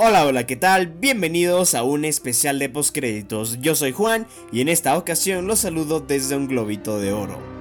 Hola, hola, ¿qué tal? Bienvenidos a un especial de postcréditos. Yo soy Juan y en esta ocasión los saludo desde un globito de oro.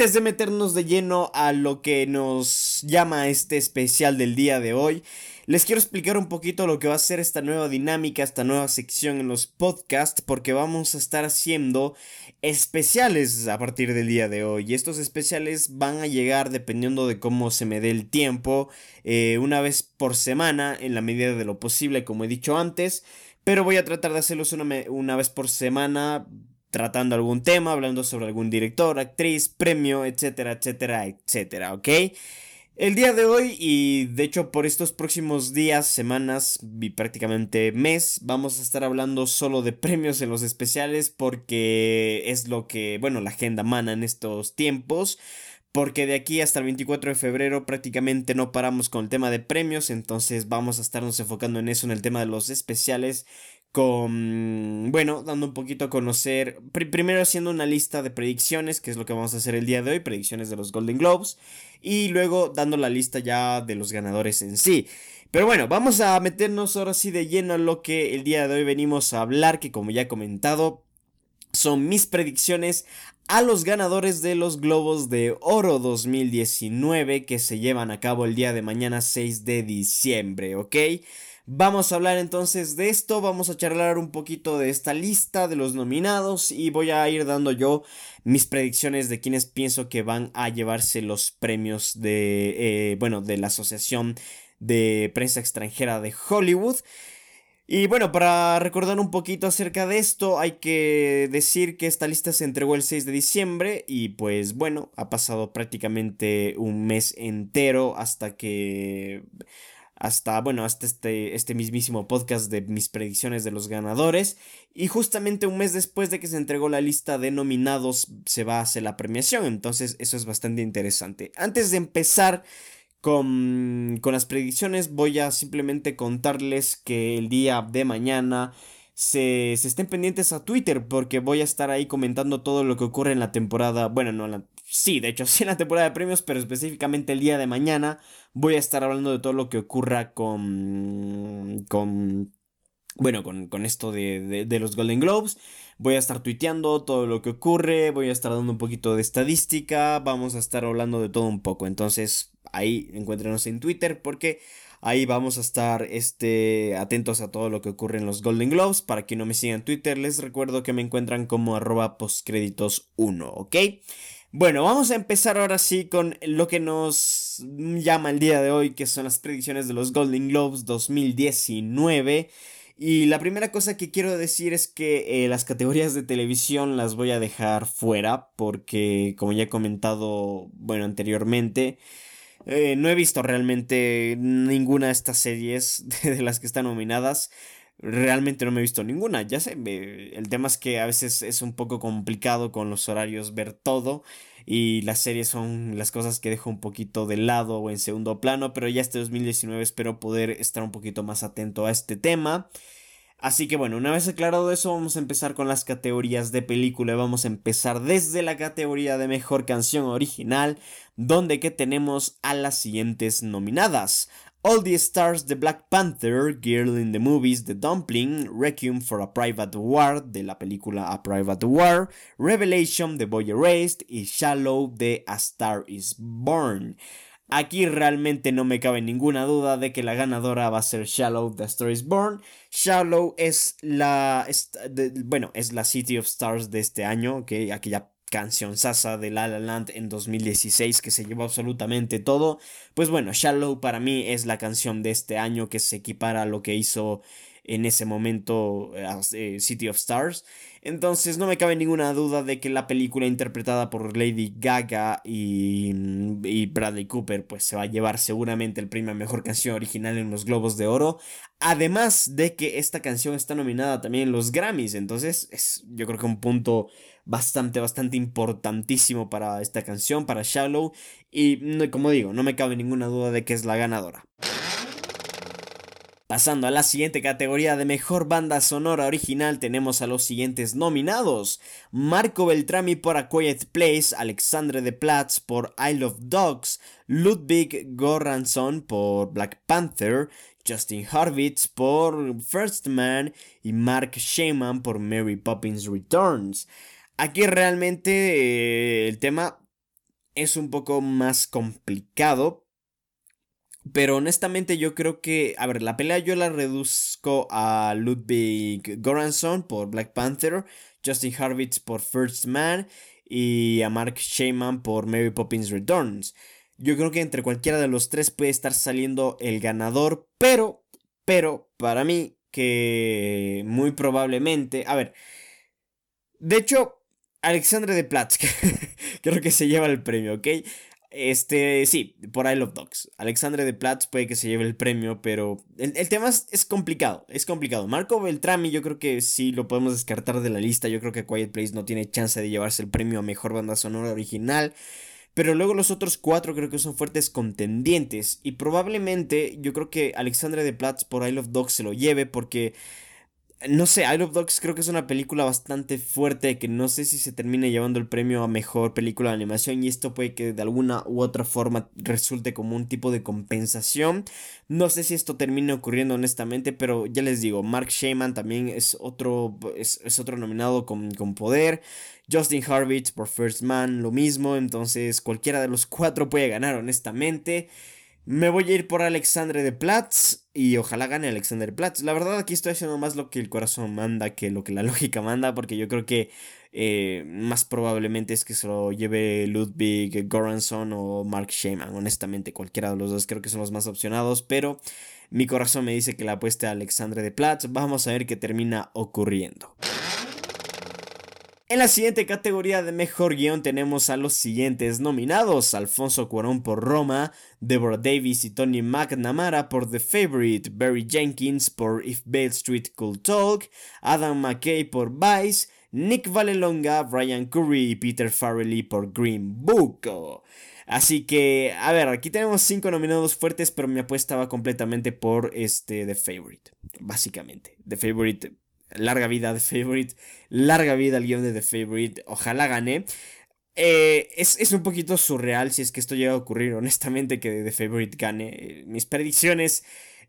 Antes de meternos de lleno a lo que nos llama este especial del día de hoy, les quiero explicar un poquito lo que va a ser esta nueva dinámica, esta nueva sección en los podcasts, porque vamos a estar haciendo especiales a partir del día de hoy. Y estos especiales van a llegar dependiendo de cómo se me dé el tiempo, eh, una vez por semana, en la medida de lo posible, como he dicho antes. Pero voy a tratar de hacerlos una, una vez por semana tratando algún tema, hablando sobre algún director, actriz, premio, etcétera, etcétera, etcétera, ¿ok? El día de hoy y de hecho por estos próximos días, semanas y prácticamente mes vamos a estar hablando solo de premios en los especiales porque es lo que, bueno, la agenda mana en estos tiempos. Porque de aquí hasta el 24 de febrero prácticamente no paramos con el tema de premios, entonces vamos a estarnos enfocando en eso, en el tema de los especiales con, bueno, dando un poquito a conocer, primero haciendo una lista de predicciones, que es lo que vamos a hacer el día de hoy, predicciones de los Golden Globes, y luego dando la lista ya de los ganadores en sí. Pero bueno, vamos a meternos ahora sí de lleno a lo que el día de hoy venimos a hablar, que como ya he comentado, son mis predicciones a los ganadores de los Globos de Oro 2019 que se llevan a cabo el día de mañana 6 de diciembre, ¿ok? Vamos a hablar entonces de esto, vamos a charlar un poquito de esta lista de los nominados y voy a ir dando yo mis predicciones de quienes pienso que van a llevarse los premios de, eh, bueno, de la Asociación de Prensa Extranjera de Hollywood. Y bueno, para recordar un poquito acerca de esto, hay que decir que esta lista se entregó el 6 de diciembre y pues bueno, ha pasado prácticamente un mes entero hasta que hasta, bueno, hasta este, este mismísimo podcast de mis predicciones de los ganadores. Y justamente un mes después de que se entregó la lista de nominados se va a hacer la premiación. Entonces eso es bastante interesante. Antes de empezar con, con las predicciones voy a simplemente contarles que el día de mañana se, se, estén pendientes a Twitter porque voy a estar ahí comentando todo lo que ocurre en la temporada, bueno, no, la, sí, de hecho sí en la temporada de premios, pero específicamente el día de mañana voy a estar hablando de todo lo que ocurra con... con bueno, con, con esto de, de, los Golden Globes. Voy a estar tuiteando todo lo que ocurre, voy a estar dando un poquito de estadística, vamos a estar hablando de todo un poco. Entonces, ahí encuéntrenos en Twitter porque ahí vamos a estar este, atentos a todo lo que ocurre en los Golden Globes. Para quien no me siga en Twitter, les recuerdo que me encuentran como arroba postcréditos1, ¿ok? Bueno, vamos a empezar ahora sí con lo que nos llama el día de hoy, que son las predicciones de los Golden Globes 2019. Y la primera cosa que quiero decir es que eh, las categorías de televisión las voy a dejar fuera porque, como ya he comentado, bueno, anteriormente, eh, no he visto realmente ninguna de estas series de las que están nominadas. Realmente no me he visto ninguna, ya sé, el tema es que a veces es un poco complicado con los horarios ver todo y las series son las cosas que dejo un poquito de lado o en segundo plano, pero ya este 2019 espero poder estar un poquito más atento a este tema. Así que bueno, una vez aclarado eso, vamos a empezar con las categorías de película. Vamos a empezar desde la categoría de mejor canción original, donde que tenemos a las siguientes nominadas. All the Stars de Black Panther, Girl in the Movies The Dumpling, Requiem for a Private War de la película A Private War, Revelation de Boy Erased y Shallow de A Star is Born. Aquí realmente no me cabe ninguna duda de que la ganadora va a ser Shallow de A Star is Born. Shallow es la, bueno, es la City of Stars de este año, que aquella canción Sasa de La La Land en 2016 que se llevó absolutamente todo. Pues bueno, Shallow para mí es la canción de este año que se equipara a lo que hizo en ese momento eh, City of Stars. Entonces no me cabe ninguna duda de que la película interpretada por Lady Gaga y, y, Bradley Cooper pues se va a llevar seguramente el premio a Mejor Canción Original en los Globos de Oro. Además de que esta canción está nominada también en los Grammys. Entonces es yo creo que un punto bastante, bastante importantísimo para esta canción, para Shallow. Y como digo, no me cabe ninguna duda de que es la ganadora. Pasando a la siguiente categoría de mejor banda sonora original, tenemos a los siguientes nominados: Marco Beltrami por A Quiet Place, Alexandre de Platz por I Love Dogs, Ludwig Goransson por Black Panther, Justin Harvitz por First Man y Mark Shaman por Mary Poppins Returns. Aquí realmente eh, el tema es un poco más complicado pero honestamente yo creo que, a ver, la pelea yo la reduzco a Ludwig Goranson por Black Panther, Justin Harvitz por First Man y a Mark Shaman por Mary Poppins Returns. Yo creo que entre cualquiera de los tres puede estar saliendo el ganador, pero, pero, para mí, que muy probablemente, a ver, de hecho, Alexandre de Platz, creo que se lleva el premio, ¿ok? Este, sí, por I Love Dogs. Alexandre de Platz puede que se lleve el premio, pero el, tema es, complicado, es complicado. Marco Beltrami yo creo que sí lo podemos descartar de la lista. Yo creo que Quiet Place no tiene chance de llevarse el premio a Mejor Banda Sonora Original. Pero luego los otros cuatro creo que son fuertes contendientes. Y probablemente yo creo que Alexandre de Platz por I Love Dogs se lo lleve porque no sé, I Love Dogs creo que es una película bastante fuerte que no sé si se termine llevando el premio a mejor película de animación y esto puede que de alguna u otra forma resulte como un tipo de compensación. No sé si esto termine ocurriendo honestamente, pero ya les digo, Mark Shaman también es otro, es, otro nominado con, con poder. Justin Harvitz por First Man, lo mismo, entonces cualquiera de los cuatro puede ganar honestamente. Me voy a ir por Alexandre de Platz y ojalá gane Alexander Platz. La verdad aquí estoy haciendo más lo que el corazón manda que lo que la lógica manda porque yo creo que eh, más probablemente es que se lo lleve Ludwig Goranson o Mark Shaman. Honestamente cualquiera de los dos creo que son los más opcionados pero mi corazón me dice que la apueste a Alexandre de Platz. Vamos a ver qué termina ocurriendo. En la siguiente categoría de mejor guion tenemos a los siguientes nominados: Alfonso Cuarón por Roma, Deborah Davis y Tony McNamara por The Favorite, Barry Jenkins por If Bale Street Could Talk, Adam McKay por Vice, Nick Valelonga, Brian Curry y Peter Farrelly por Green Book. Así que, a ver, aquí tenemos cinco nominados fuertes, pero mi apuesta va completamente por este The Favorite. Básicamente, The Favorite Larga vida The Favorite. Larga vida al guion de The Favorite. Ojalá gane. Eh, es, un poquito surreal si es que esto llega a ocurrir, honestamente, que The Favorite gane. Mis predicciones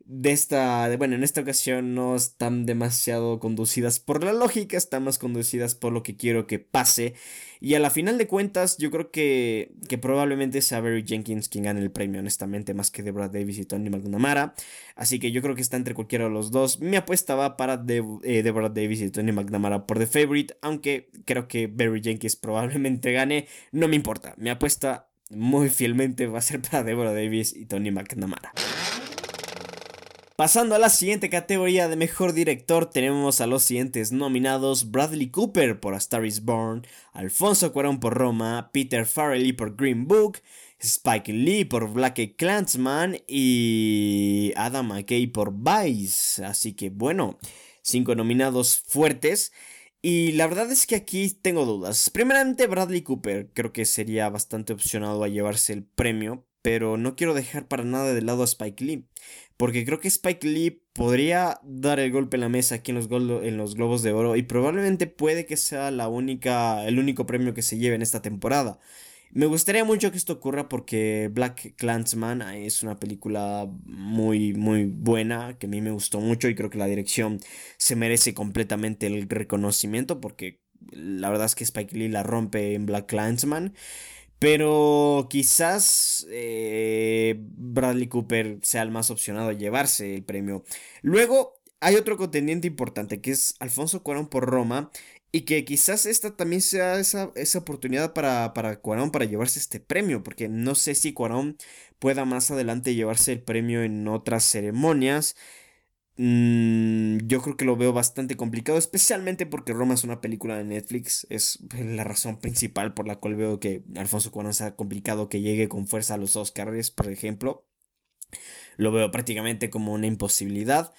de esta, bueno, en esta ocasión no están demasiado conducidas por la lógica, están más conducidas por lo que quiero que pase. Y a la final de cuentas, yo creo que, que probablemente sea Barry Jenkins quien gane el premio, honestamente, más que Deborah Davis y Tony McNamara. Así que yo creo que está entre cualquiera de los dos. Mi apuesta va para eh, Deborah Davis y Tony McNamara por The Favorite, aunque creo que Barry Jenkins probablemente gane, no me importa. Mi apuesta muy fielmente va a ser para Deborah Davis y Tony McNamara. Pasando a la siguiente categoría de mejor director, tenemos a los siguientes nominados: Bradley Cooper por A Star is Born, Alfonso Cuarón por Roma, Peter Farrelly por Green Book, Spike Lee por Black Clansman y Adam McKay por Vice. Así que bueno, cinco nominados fuertes. Y la verdad es que aquí tengo dudas. Primeramente, Bradley Cooper creo que sería bastante opcionado a llevarse el premio, pero no quiero dejar para nada de lado a Spike Lee. Porque creo que Spike Lee podría dar el golpe en la mesa aquí en los, Globos de Oro y probablemente puede que sea la única, el único premio que se lleve en esta temporada. Me gustaría mucho que esto ocurra porque Black Clansman es una película muy, muy buena, que a mí me gustó mucho y creo que la dirección se merece completamente el reconocimiento porque la verdad es que Spike Lee la rompe en Black Clansman. Pero quizás eh, Bradley Cooper sea el más opcionado a llevarse el premio. Luego hay otro contendiente importante que es Alfonso Cuarón por Roma. Y que quizás esta también sea esa, oportunidad para, para Cuarón para llevarse este premio. Porque no sé si Cuarón pueda más adelante llevarse el premio en otras ceremonias. Mm, yo creo que lo veo bastante complicado, especialmente porque Roma es una película de Netflix. Es la razón principal por la cual veo que Alfonso Cuarón ha complicado que llegue con fuerza a los Oscars, por ejemplo. Lo veo prácticamente como una imposibilidad.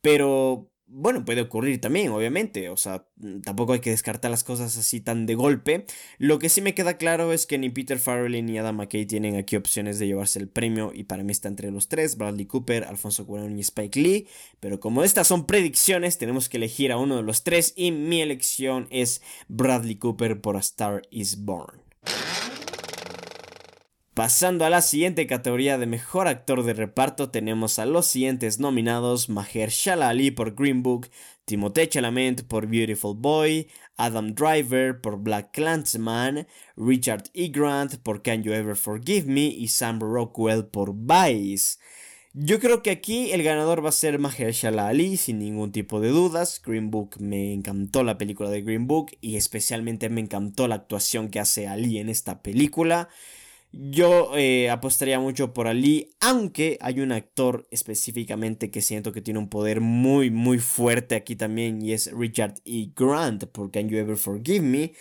Pero bueno, puede ocurrir también, obviamente, o sea, mm, tampoco hay que descartar las cosas así tan de golpe. Lo que sí me queda claro es que ni Peter Farrelly ni Adam McKay tienen aquí opciones de llevarse el premio y para mí está entre los tres, Bradley Cooper, Alfonso Cuarón y Spike Lee, pero como estas son predicciones, tenemos que elegir a uno de los tres y mi elección es Bradley Cooper por A Star is Born. Pasando a la siguiente categoría de mejor actor de reparto, tenemos a los siguientes nominados: Mahershala Ali por Green Book, Timothée Chalamet por Beautiful Boy, Adam Driver por Black Clansman, Richard E. Grant por Can You Ever Forgive Me y Sam Rockwell por Vice. Yo creo que aquí el ganador va a ser Mahershala Ali, sin ningún tipo de dudas. Green Book me encantó la película de Green Book y especialmente me encantó la actuación que hace Ali en esta película. Yo eh, apostaría mucho por Ali, aunque hay un actor específicamente que siento que tiene un poder muy, muy fuerte aquí también y es Richard E. Grant por Can You Ever Forgive Me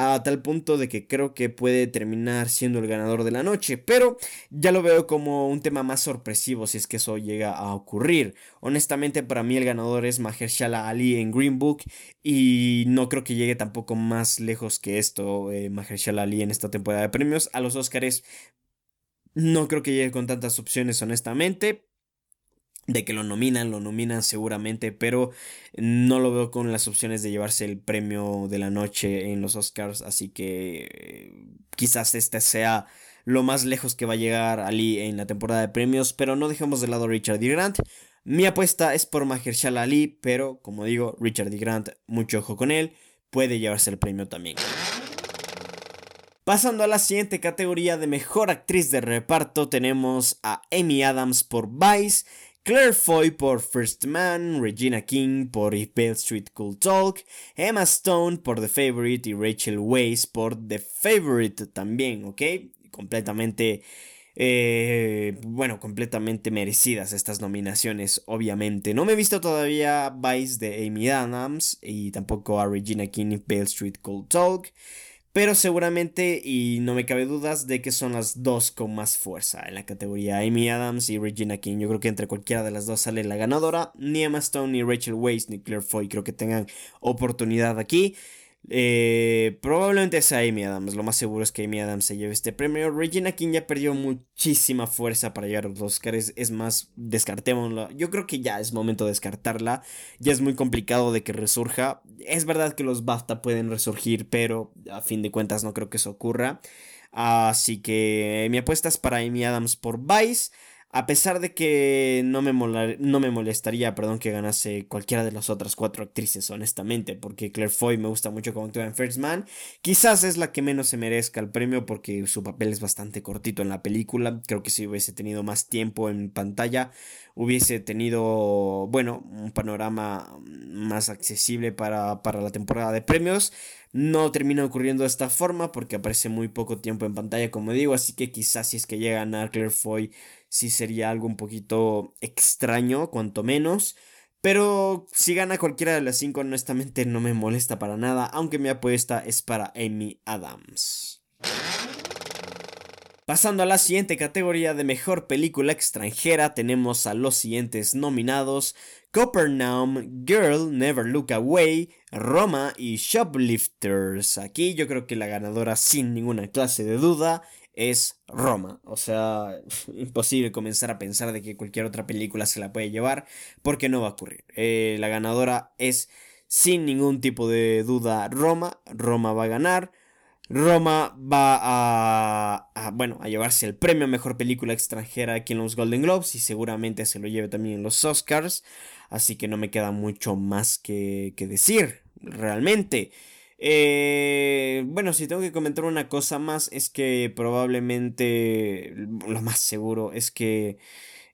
a tal punto de que creo que puede terminar siendo el ganador de la noche, pero ya lo veo como un tema más sorpresivo si es que eso llega a ocurrir. Honestamente para mí el ganador es Mahershala Ali en Green Book y no creo que llegue tampoco más lejos que esto eh, Mahershala Ali en esta temporada de premios. A los Oscars no creo que llegue con tantas opciones honestamente, de que lo nominan, lo nominan seguramente, pero no lo veo con las opciones de llevarse el premio de la noche en los Oscars, así que quizás este sea lo más lejos que va a llegar Ali en la temporada de premios, pero no dejemos de lado a Richard D. Grant. Mi apuesta es por Mahershala Ali, pero como digo, Richard D. Grant, mucho ojo con él, puede llevarse el premio también. Pasando a la siguiente categoría de mejor actriz de reparto, tenemos a Amy Adams por Vice, Claire Foy por First Man, Regina King por If Bale Street Cool Talk, Emma Stone por The Favorite y Rachel Weisz por The Favorite también, ¿ok? Completamente, eh, bueno, completamente merecidas estas nominaciones, obviamente. No me he visto todavía Vice de Amy Adams y tampoco a Regina King y Bale Street Cool Talk. Pero seguramente, y no me cabe dudas, de que son las dos con más fuerza en la categoría Amy Adams y Regina King. Yo creo que entre cualquiera de las dos sale la ganadora. Ni Emma Stone, ni Rachel Weisz, ni Claire Foy creo que tengan oportunidad aquí. Eh, probablemente sea Amy Adams. Lo más seguro es que Amy Adams se lleve este premio. Regina King ya perdió muchísima fuerza para llegar a los Oscars. Es más, descartémosla. Yo creo que ya es momento de descartarla. Ya es muy complicado de que resurja. Es verdad que los BAFTA pueden resurgir, pero a fin de cuentas no creo que eso ocurra. Así que mi apuesta es para Amy Adams por Vice. A pesar de que no me, no me molestaría, perdón, que ganase cualquiera de las otras cuatro actrices, honestamente, porque Claire Foy me gusta mucho como actúa en First Man. Quizás es la que menos se merezca el premio porque su papel es bastante cortito en la película. Creo que si hubiese tenido más tiempo en pantalla, hubiese tenido, bueno, un panorama más accesible para, para la temporada de premios. No termina ocurriendo de esta forma porque aparece muy poco tiempo en pantalla, como digo, así que quizás si es que llega a ganar Claire Foy, sí sería algo un poquito extraño, cuanto menos. Pero si gana cualquiera de las cinco, honestamente no me molesta para nada, aunque mi apuesta es para Amy Adams. Pasando a la siguiente categoría de mejor película extranjera, tenemos a los siguientes nominados: Copernaum, Girl, Never Look Away, Roma y Shoplifters. Aquí yo creo que la ganadora, sin ninguna clase de duda, es Roma. O sea, imposible comenzar a pensar de que cualquier otra película se la puede llevar, porque no va a ocurrir. Eh, la ganadora es, sin ningún tipo de duda, Roma. Roma va a ganar. Roma va a, bueno, a llevarse el premio a mejor película extranjera aquí en los Golden Globes y seguramente se lo lleve también en los Oscars. Así que no me queda mucho más que, que decir, realmente. Eh, bueno, si tengo que comentar una cosa más es que probablemente lo más seguro es que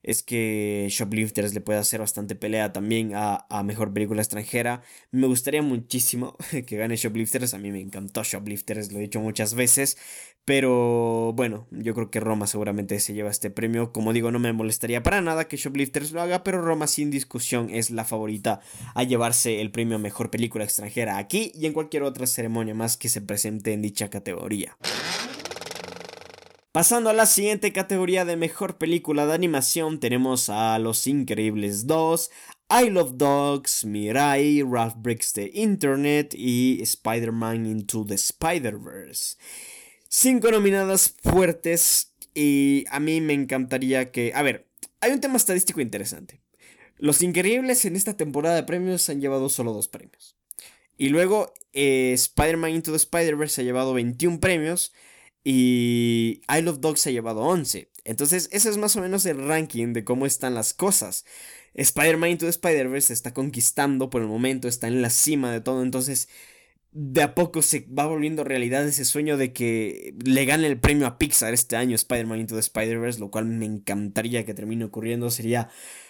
es que Shoplifters le puede hacer bastante pelea también a, Mejor Película Extranjera. Me gustaría muchísimo que gane Shoplifters. A mí me encantó Shoplifters, lo he dicho muchas veces. Pero bueno, yo creo que Roma seguramente se lleva este premio. Como digo, no me molestaría para nada que Shoplifters lo haga, pero Roma sin discusión es la favorita a llevarse el premio a Mejor Película Extranjera aquí y en cualquier otra ceremonia más que se presente en dicha categoría. Pasando a la siguiente categoría de mejor película de animación, tenemos a Los Increíbles 2, I Love Dogs, Mirai, Ralph Breaks the Internet y Spider-Man Into the Spider-Verse. Cinco nominadas fuertes y a mí me encantaría que... A ver, hay un tema estadístico interesante. Los Increíbles en esta temporada de premios han llevado solo dos premios. Y luego eh, Spider-Man Into the Spider-Verse ha llevado 21 premios y I Love Dogs ha llevado 11. Entonces, ese es más o menos el ranking de cómo están las cosas. Spider-Man Into Spider-Verse está conquistando por el momento, está en la cima de todo, entonces de a poco se va volviendo realidad ese sueño de que le gane el premio a Pixar este año Spider-Man Into the Spider-Verse, lo cual me encantaría que termine ocurriendo, sería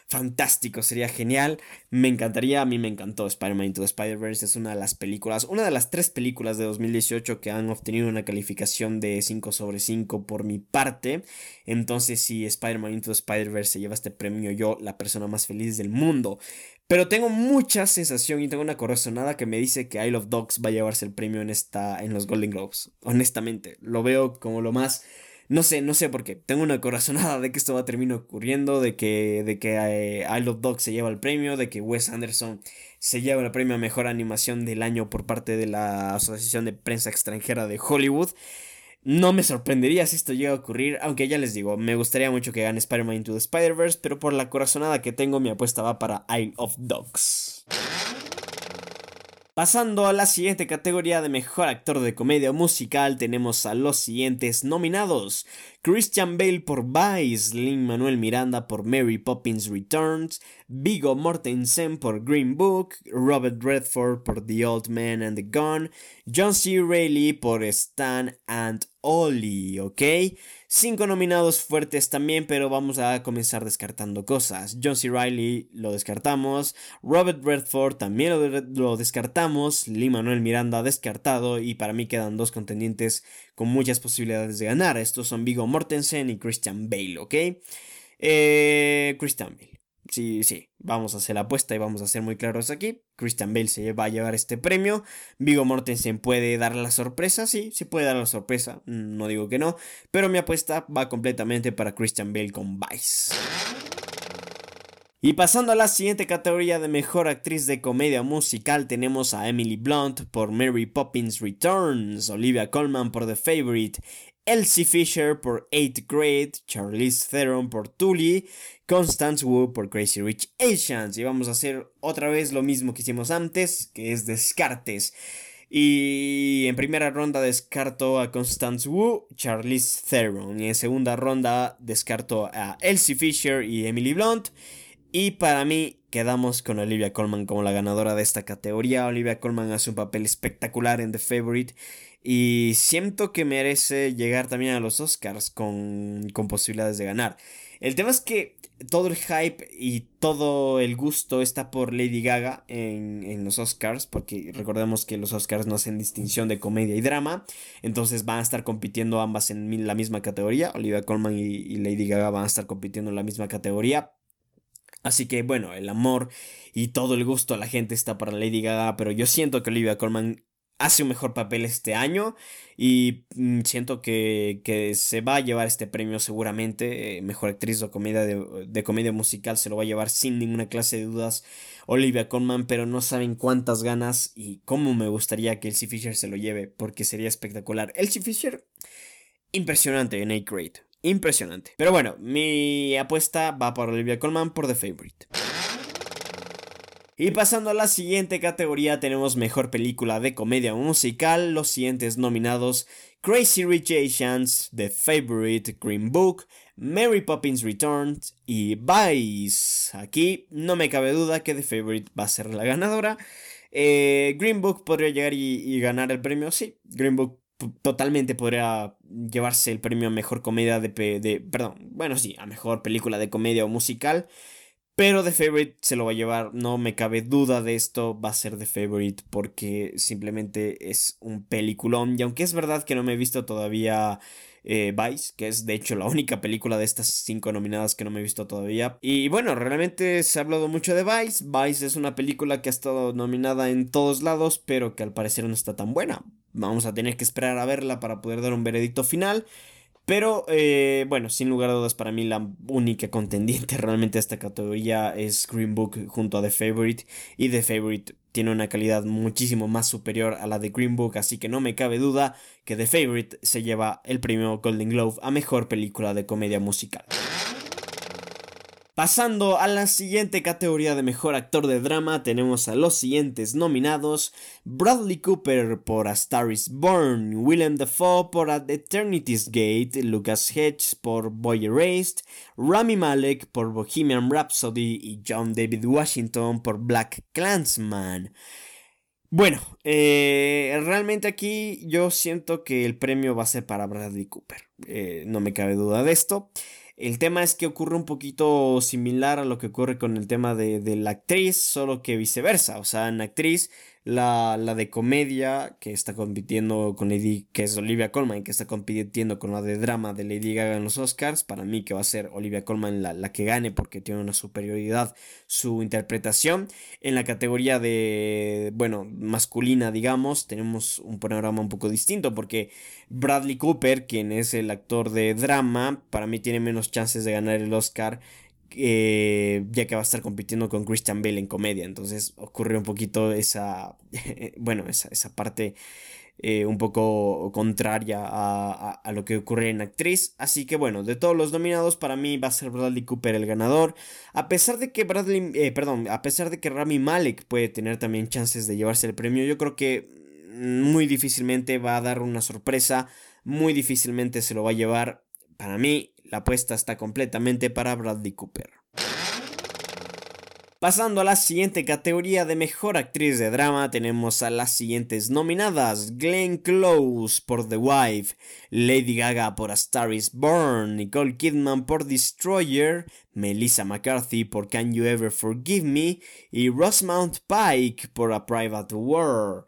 fantástico, sería genial. Me encantaría, a mí me encantó Spider-Man Into the Spider-Verse, es una de las películas, una de las tres películas de 2018 que han obtenido una calificación de 5 sobre 5 por mi parte. Entonces, si Spider-Man Into the Spider-Verse se lleva este premio, yo, la persona más feliz del mundo. Pero tengo mucha sensación y tengo una corazonada que me dice que I Love Dogs va a llevarse el premio en esta en los Golden Globes. Honestamente, lo veo como lo más no sé, no sé por qué. Tengo una corazonada de que esto va a terminar ocurriendo, de que, de que eh, I Love Dog se lleva el premio, de que Wes Anderson se lleva el premio a Mejor Animación del Año por parte de la Asociación de Prensa Extranjera de Hollywood. No me sorprendería si esto llega a ocurrir, aunque ya les digo, me gustaría mucho que gane Spider-Man Into the Spider-Verse, pero por la corazonada que tengo, mi apuesta va para Isle of Dogs. Pasando a la siguiente categoría de mejor actor de comedia musical, tenemos a los siguientes nominados: Christian Bale por Vice, Lin Manuel Miranda por Mary Poppins Returns, Vigo Mortensen por Green Book, Robert Redford por The Old Man and the Gun, John C. Reilly por Stan and Ollie, ¿ok? Cinco nominados fuertes también, pero vamos a comenzar descartando cosas. John C. Reilly lo descartamos, Robert Redford también lo, descartamos, Lee Manuel Miranda descartado y para mí quedan dos contendientes con muchas posibilidades de ganar. Estos son Vigo Mortensen y Christian Bale, ¿ok? Eh, Christian Bale. Sí, sí, vamos a hacer la apuesta y vamos a ser muy claros aquí. Christian Bale se va a llevar este premio. Vigo Mortensen puede dar la sorpresa, sí, sí puede dar la sorpresa, no digo que no, pero mi apuesta va completamente para Christian Bale con Vice. Y pasando a la siguiente categoría de mejor actriz de comedia musical, tenemos a Emily Blunt por Mary Poppins Returns, Olivia Colman por The Favorite, Elsie Fisher por 8th Grade, Charlize Theron por Tully, Constance Wu por Crazy Rich Asians. Y vamos a hacer otra vez lo mismo que hicimos antes, que es descartes. Y en primera ronda descarto a Constance Wu, Charlize Theron. Y en segunda ronda descarto a Elsie Fisher y Emily Blunt. Y para mí quedamos con Olivia Colman como la ganadora de esta categoría. Olivia Colman hace un papel espectacular en The Favorite y siento que merece llegar también a los Oscars con, con posibilidades de ganar. El tema es que todo el hype y todo el gusto está por Lady Gaga en, en, los Oscars, porque recordemos que los Oscars no hacen distinción de comedia y drama, entonces van a estar compitiendo ambas en la misma categoría, Olivia Colman y, y Lady Gaga van a estar compitiendo en la misma categoría. Así que bueno, el amor y todo el gusto a la gente está para Lady Gaga, pero yo siento que Olivia Colman hace un mejor papel este año y mm, siento que, que, se va a llevar este premio seguramente. Eh, mejor actriz de comedia, de, comedia musical se lo va a llevar sin ninguna clase de dudas Olivia Colman, pero no saben cuántas ganas y cómo me gustaría que Elsie Fisher se lo lleve porque sería espectacular. Elsie Fisher, impresionante en A Grade, impresionante. Pero bueno, mi apuesta va por Olivia Colman por The Favorite. Y pasando a la siguiente categoría tenemos mejor película de comedia musical, los siguientes nominados Crazy Rich Asians, The Favorite, Green Book, Mary Poppins Returns y Vice. Aquí no me cabe duda que The Favorite va a ser la ganadora. Eh, Green Book podría llegar y, ganar el premio, sí. Green Book totalmente podría llevarse el premio a mejor comedia de, de, perdón, bueno sí, a mejor película de comedia o musical. Pero The Favorite se lo va a llevar, no me cabe duda de esto, va a ser The Favorite porque simplemente es un peliculón. Y aunque es verdad que no me he visto todavía eh, Vice, que es de hecho la única película de estas cinco nominadas que no me he visto todavía. Y bueno, realmente se ha hablado mucho de Vice. Vice es una película que ha estado nominada en todos lados, pero que al parecer no está tan buena. Vamos a tener que esperar a verla para poder dar un veredicto final. Pero eh, bueno, sin lugar a dudas para mí la única contendiente realmente a esta categoría es Green Book junto a The Favorite y The Favorite tiene una calidad muchísimo más superior a la de Green Book, así que no me cabe duda que The Favorite se lleva el premio Golden Globe a mejor película de comedia musical. Pasando a la siguiente categoría de mejor actor de drama, tenemos a los siguientes nominados: Bradley Cooper por A Star is Born, Willem Dafoe por At Eternity's Gate, Lucas Hedges por Boy Erased, Rami Malek por Bohemian Rhapsody y John David Washington por Black Clansman. Bueno, eh, realmente aquí yo siento que el premio va a ser para Bradley Cooper. Eh, no me cabe duda de esto. El tema es que ocurre un poquito similar a lo que ocurre con el tema de, de la actriz, solo que viceversa. O sea, en actriz la, la, de comedia que está compitiendo con Lady, que es Olivia Colman, que está compitiendo con la de drama de Lady Gaga en los Oscars. Para mí que va a ser Olivia Colman la, la que gane porque tiene una superioridad su interpretación. En la categoría de, bueno, masculina, digamos, tenemos un panorama un poco distinto porque Bradley Cooper, quien es el actor de drama, para mí tiene menos chances de ganar el Oscar eh, ya que va a estar compitiendo con Christian Bale en comedia. Entonces ocurre un poquito esa, bueno, esa, esa parte eh, un poco contraria a, a, lo que ocurre en actriz. Así que bueno, de todos los nominados, para mí va a ser Bradley Cooper el ganador. A pesar de que Bradley, eh, perdón, a pesar de que Rami Malek puede tener también chances de llevarse el premio, yo creo que muy difícilmente va a dar una sorpresa. Muy difícilmente se lo va a llevar. Para mí, la apuesta está completamente para Bradley Cooper. Pasando a la siguiente categoría de mejor actriz de drama, tenemos a las siguientes nominadas: Glenn Close por The Wife, Lady Gaga por A Star is Born, Nicole Kidman por Destroyer, Melissa McCarthy por Can You Ever Forgive Me y Rosamund Pike por A Private War.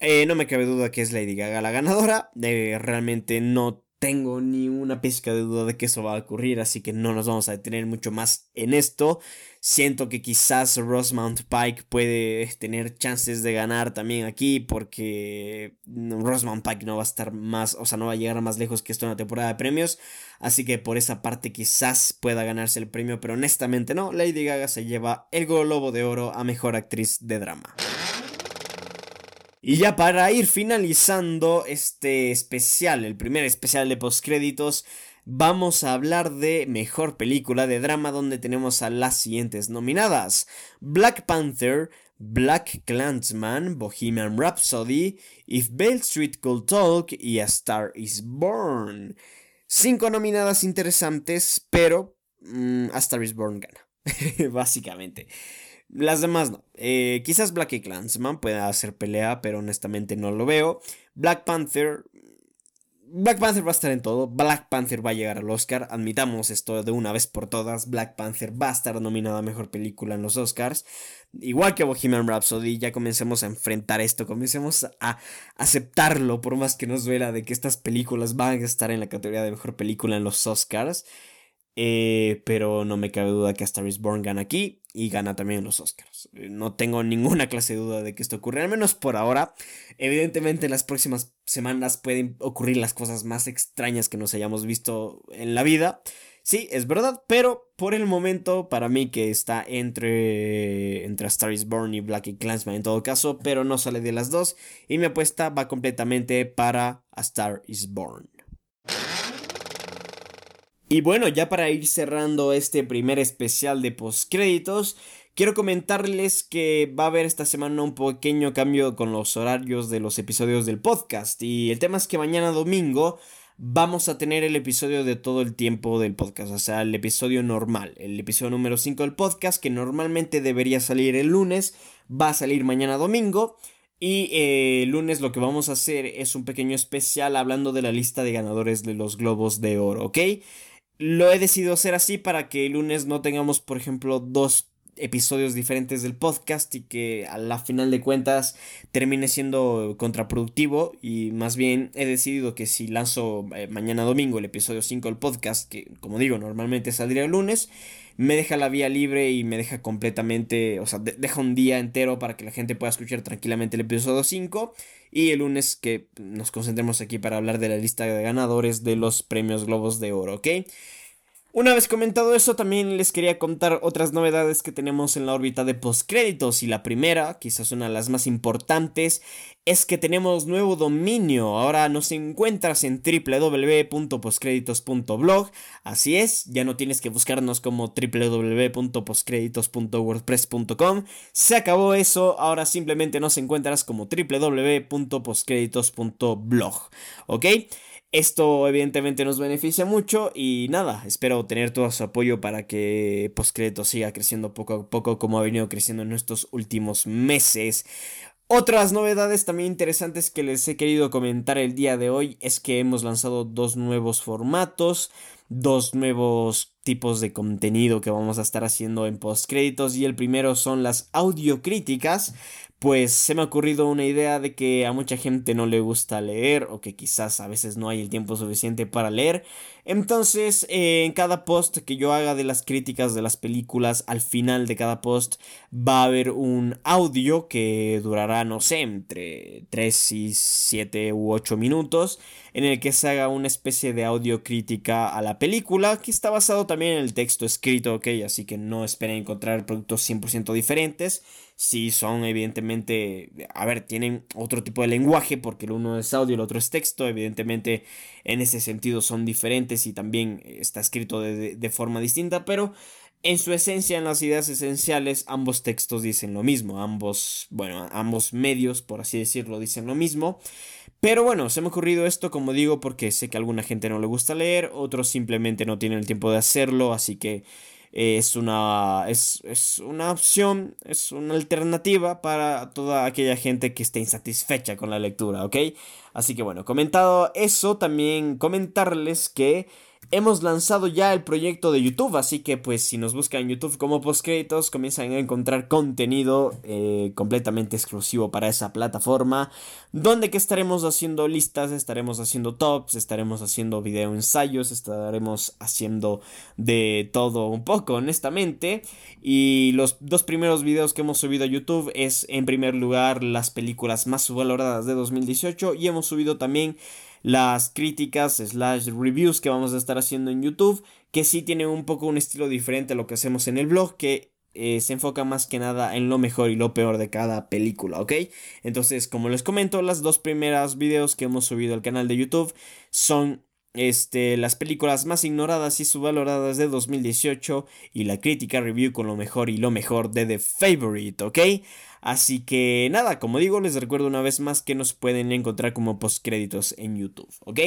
Eh, no me cabe duda que es Lady Gaga la ganadora, eh, realmente no tengo ni una pizca de duda de que eso va a ocurrir, así que no nos vamos a detener mucho más en esto. Siento que quizás Rosamund Pike puede tener chances de ganar también aquí, porque Rosamund Pike no va a estar más, o sea, no va a llegar más lejos que esto en la temporada de premios, así que por esa parte quizás pueda ganarse el premio, pero honestamente no. Lady Gaga se lleva el Globo de Oro a Mejor Actriz de Drama. Y ya para ir finalizando este especial, el primer especial de postcréditos, vamos a hablar de mejor película de drama donde tenemos a las siguientes nominadas: Black Panther, Black Clansman, Bohemian Rhapsody, If Bale Street Could Talk y A Star Is Born. Cinco nominadas interesantes, pero mm, A Star Is Born gana, básicamente. Las demás no. Eh, quizás Black y Clansman pueda hacer pelea, pero honestamente no lo veo. Black Panther. Black Panther va a estar en todo. Black Panther va a llegar al Oscar. Admitamos esto de una vez por todas. Black Panther va a estar nominada a mejor película en los Oscars. Igual que Bohemian Rhapsody, ya comencemos a enfrentar esto. Comencemos a aceptarlo, por más que nos duela, de que estas películas van a estar en la categoría de mejor película en los Oscars. Eh, pero no me cabe duda que Star is Born gana aquí y gana también los Oscars. Eh, no tengo ninguna clase de duda de que esto ocurre, al menos por ahora. Evidentemente en las próximas semanas pueden ocurrir las cosas más extrañas que nos hayamos visto en la vida. Sí, es verdad, pero por el momento para mí que está entre, entre Star is Born y Black y Clansman en todo caso, pero no sale de las dos y mi apuesta va completamente para A Star is Born. Y bueno, ya para ir cerrando este primer especial de postcréditos, quiero comentarles que va a haber esta semana un pequeño cambio con los horarios de los episodios del podcast. Y el tema es que mañana domingo vamos a tener el episodio de todo el tiempo del podcast, o sea, el episodio normal, el episodio número 5 del podcast, que normalmente debería salir el lunes, va a salir mañana domingo. Y eh, el lunes lo que vamos a hacer es un pequeño especial hablando de la lista de ganadores de los globos de oro, ¿ok? Lo he decidido hacer así para que el lunes no tengamos, por ejemplo, dos episodios diferentes del podcast y que a la final de cuentas termine siendo contraproductivo. Y más bien he decidido que si lanzo eh, mañana domingo el episodio 5 del podcast, que como digo normalmente saldría el lunes, me deja la vía libre y me deja completamente, o sea, deja un día entero para que la gente pueda escuchar tranquilamente el episodio 5 y el lunes que nos concentremos aquí para hablar de la lista de ganadores de los premios Globos de Oro, ¿ok? Una vez comentado eso, también les quería contar otras novedades que tenemos en la órbita de postcréditos. Y la primera, quizás una de las más importantes, es que tenemos nuevo dominio. Ahora nos encuentras en www.postcréditos.blog. Así es, ya no tienes que buscarnos como www.postcréditos.wordpress.com. Se acabó eso, ahora simplemente nos encuentras como www.postcréditos.blog. ¿Ok? Esto evidentemente nos beneficia mucho y nada, espero tener todo su apoyo para que Postcrédito siga creciendo poco a poco como ha venido creciendo en estos últimos meses. Otras novedades también interesantes que les he querido comentar el día de hoy es que hemos lanzado dos nuevos formatos, dos nuevos tipos de contenido que vamos a estar haciendo en postcréditos y el primero son las audiocríticas pues se me ha ocurrido una idea de que a mucha gente no le gusta leer o que quizás a veces no hay el tiempo suficiente para leer. Entonces, eh, en cada post que yo haga de las críticas de las películas, al final de cada post va a haber un audio que durará, no sé, entre 3 y 7 u 8 minutos, en el que se haga una especie de audio crítica a la película, que está basado también en el texto escrito, ok, así que no esperen encontrar productos 100% diferentes sí son evidentemente, a ver, tienen otro tipo de lenguaje porque el uno es audio, el otro es texto, evidentemente en ese sentido son diferentes y también está escrito de, forma distinta, pero en su esencia, en las ideas esenciales, ambos textos dicen lo mismo, ambos, bueno, ambos medios, por así decirlo, dicen lo mismo. Pero bueno, se me ha ocurrido esto, como digo, porque sé que a alguna gente no le gusta leer, otros simplemente no tienen el tiempo de hacerlo, así que es una, es, una opción, es una alternativa para toda aquella gente que esté insatisfecha con la lectura, ¿ok? Así que bueno, comentado eso, también comentarles que Hemos lanzado ya el proyecto de YouTube, así que pues si nos buscan en YouTube como postcréditos comienzan a encontrar contenido eh, completamente exclusivo para esa plataforma, donde que estaremos haciendo listas, estaremos haciendo tops, estaremos haciendo video ensayos, estaremos haciendo de todo un poco, honestamente. Y los dos primeros videos que hemos subido a YouTube es en primer lugar las películas más subvaloradas de 2018 y hemos subido también las críticas slash reviews que vamos a estar haciendo en YouTube, que sí tienen un poco un estilo diferente a lo que hacemos en el blog, que eh, se enfoca más que nada en lo mejor y lo peor de cada película, ¿ok? Entonces, como les comento, las dos primeras videos que hemos subido al canal de YouTube son este, las películas más ignoradas y subvaloradas de 2018 y la crítica review con lo mejor y lo mejor de The Favorite, ¿ok? Así que nada, como digo, les recuerdo una vez más que nos pueden encontrar como postcréditos en YouTube, ¿ok?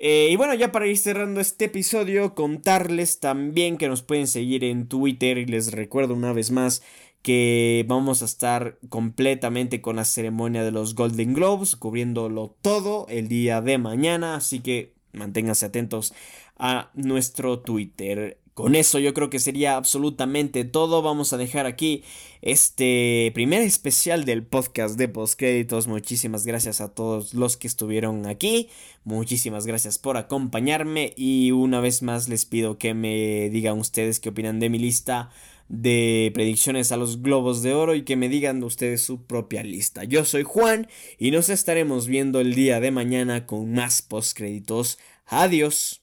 Eh, y bueno, ya para ir cerrando este episodio, contarles también que nos pueden seguir en Twitter y les recuerdo una vez más que vamos a estar completamente con la ceremonia de los Golden Globes, cubriéndolo todo el día de mañana, así que manténganse atentos a nuestro Twitter. Con eso yo creo que sería absolutamente todo. Vamos a dejar aquí este primer especial del podcast de postcréditos. Muchísimas gracias a todos los que estuvieron aquí. Muchísimas gracias por acompañarme. Y una vez más les pido que me digan ustedes qué opinan de mi lista de predicciones a los globos de oro y que me digan ustedes su propia lista. Yo soy Juan y nos estaremos viendo el día de mañana con más postcréditos. Adiós.